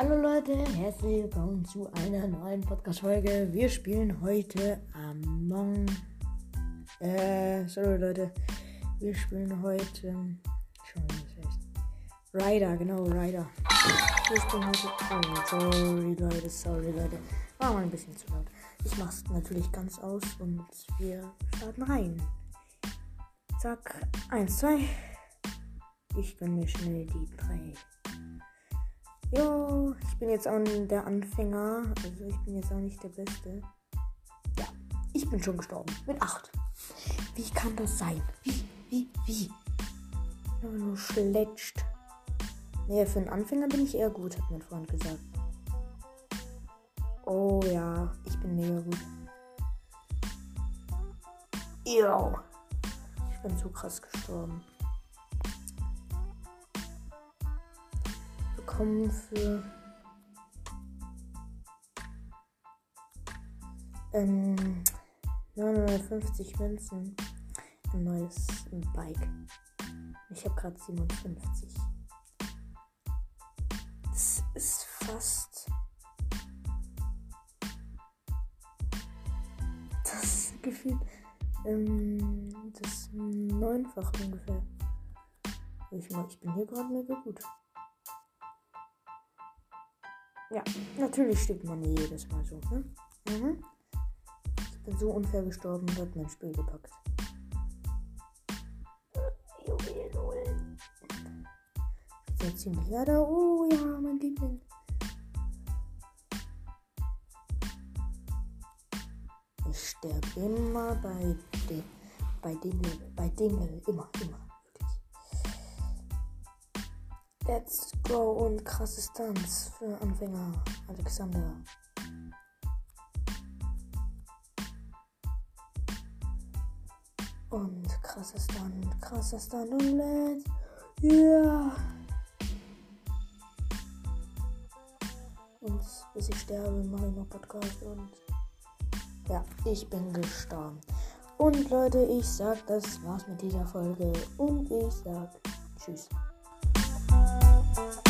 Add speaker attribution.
Speaker 1: Hallo Leute, herzlich willkommen zu einer neuen Podcast-Folge. Wir spielen heute Among. Äh, sorry Leute, wir spielen heute. Schon das heißt. Ryder, genau, Ryder. Wir spielen heute. Oh, sorry Leute, sorry Leute. War mal ein bisschen zu laut. Ich mach's natürlich ganz aus und wir starten rein. Zack, 1, 2. Ich gönn mir schnell die 3. Jo, ich bin jetzt auch der Anfänger. Also ich bin jetzt auch nicht der Beste. Ja, ich bin schon gestorben. Mit 8. Wie kann das sein? Wie, wie, wie? Aber nur schlecht. Nee, für einen Anfänger bin ich eher gut, hat mein Freund gesagt. Oh ja, ich bin mega gut. Jo. Ich bin so krass gestorben. Bekommen für ähm, 950 Münzen ein neues Bike. Ich habe gerade 57. Das ist fast das Gefühl ähm, das neunfach ungefähr. Ich, ich bin hier gerade mega gut. Ja, natürlich stirbt man jedes Mal so, ne? Mhm. Ich bin so unfair gestorben hat mein Spiel gepackt. Juwelen holen. Ich bin ziemlich leider. Oh ja, mein Liebling. Ich sterbe immer bei dem, bei dem bei dem immer, immer, Let's go und krasse Stunts für Anfänger, Alexander. Und krasser Stunt, krasser Stunt und let's, yeah. Und bis ich sterbe, mache ich noch Podcast und ja, ich bin gestorben. Und Leute, ich sag, das war's mit dieser Folge. Und ich sag Tschüss. Bye.